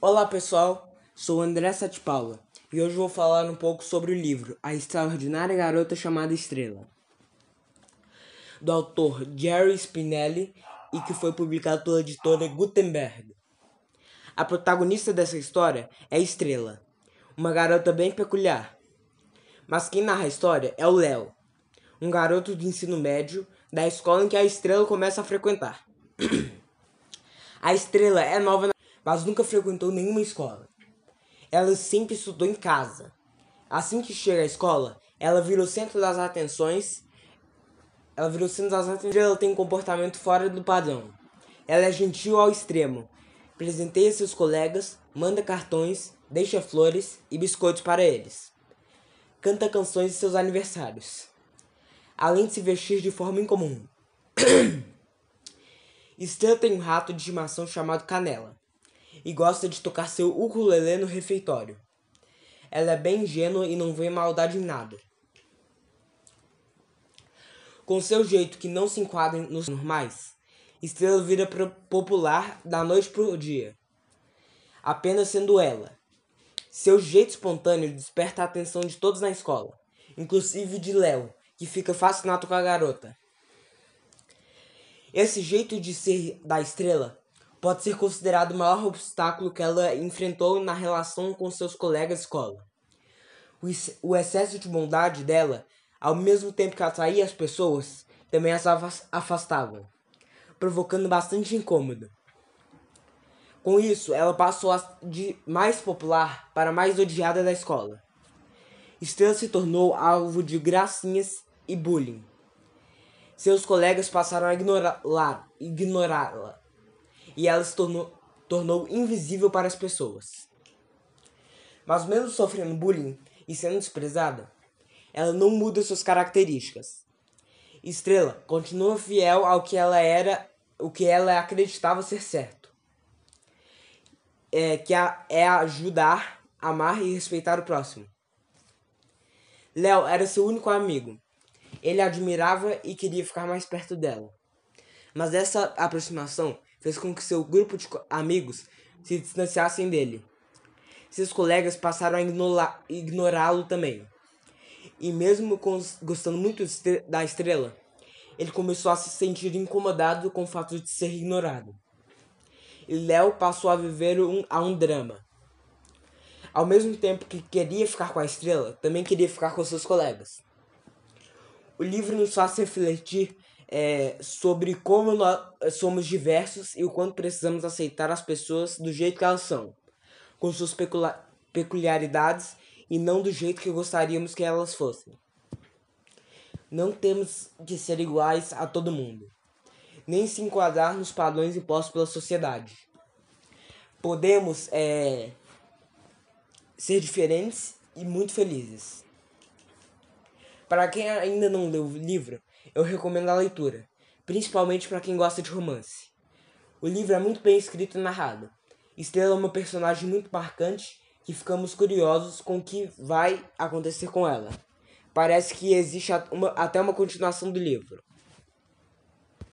Olá pessoal, sou André Sete Paula e hoje vou falar um pouco sobre o livro A Extraordinária Garota Chamada Estrela, do autor Jerry Spinelli e que foi publicado pela editora Gutenberg. A protagonista dessa história é Estrela, uma garota bem peculiar. Mas quem narra a história é o Léo, um garoto de ensino médio da escola em que a Estrela começa a frequentar. a Estrela é nova na mas nunca frequentou nenhuma escola. Ela sempre estudou em casa. Assim que chega à escola, ela vira o centro das atenções. Ela vira o centro das atenções. Ela tem um comportamento fora do padrão. Ela é gentil ao extremo. Presenteia seus colegas, manda cartões, deixa flores e biscoitos para eles. Canta canções de seus aniversários. Além de se vestir de forma incomum. Stan tem um rato de estimação chamado Canela e gosta de tocar seu ukulele no refeitório. Ela é bem ingênua e não vê maldade em nada. Com seu jeito que não se enquadra nos normais, Estrela vira popular da noite pro dia, apenas sendo ela. Seu jeito espontâneo desperta a atenção de todos na escola, inclusive de Léo, que fica fascinado com a garota. Esse jeito de ser da estrela pode ser considerado o maior obstáculo que ela enfrentou na relação com seus colegas de escola. O excesso de bondade dela, ao mesmo tempo que atraía as pessoas, também as afastava, provocando bastante incômodo. Com isso, ela passou de mais popular para mais odiada da escola. Estrela se tornou alvo de gracinhas e bullying. Seus colegas passaram a ignorá-la, ignorá-la e ela se tornou, tornou invisível para as pessoas. Mas mesmo sofrendo bullying e sendo desprezada, ela não muda suas características. Estrela continua fiel ao que ela era, o que ela acreditava ser certo. É, que é ajudar, amar e respeitar o próximo. Léo era seu único amigo. Ele a admirava e queria ficar mais perto dela. Mas essa aproximação fez com que seu grupo de amigos se distanciassem dele. Seus colegas passaram a ignorá-lo também. E mesmo gostando muito da estrela, ele começou a se sentir incomodado com o fato de ser ignorado. E Léo passou a viver um, a um drama. Ao mesmo tempo que queria ficar com a estrela, também queria ficar com seus colegas. O livro nos faz refletir é, sobre como nós somos diversos e o quanto precisamos aceitar as pessoas do jeito que elas são, com suas peculiaridades e não do jeito que gostaríamos que elas fossem. Não temos que ser iguais a todo mundo, nem se enquadrar nos padrões impostos pela sociedade. Podemos é, ser diferentes e muito felizes. Para quem ainda não leu o livro, eu recomendo a leitura, principalmente para quem gosta de romance. O livro é muito bem escrito e narrado. Estrela é uma personagem muito marcante que ficamos curiosos com o que vai acontecer com ela. Parece que existe uma, até uma continuação do livro.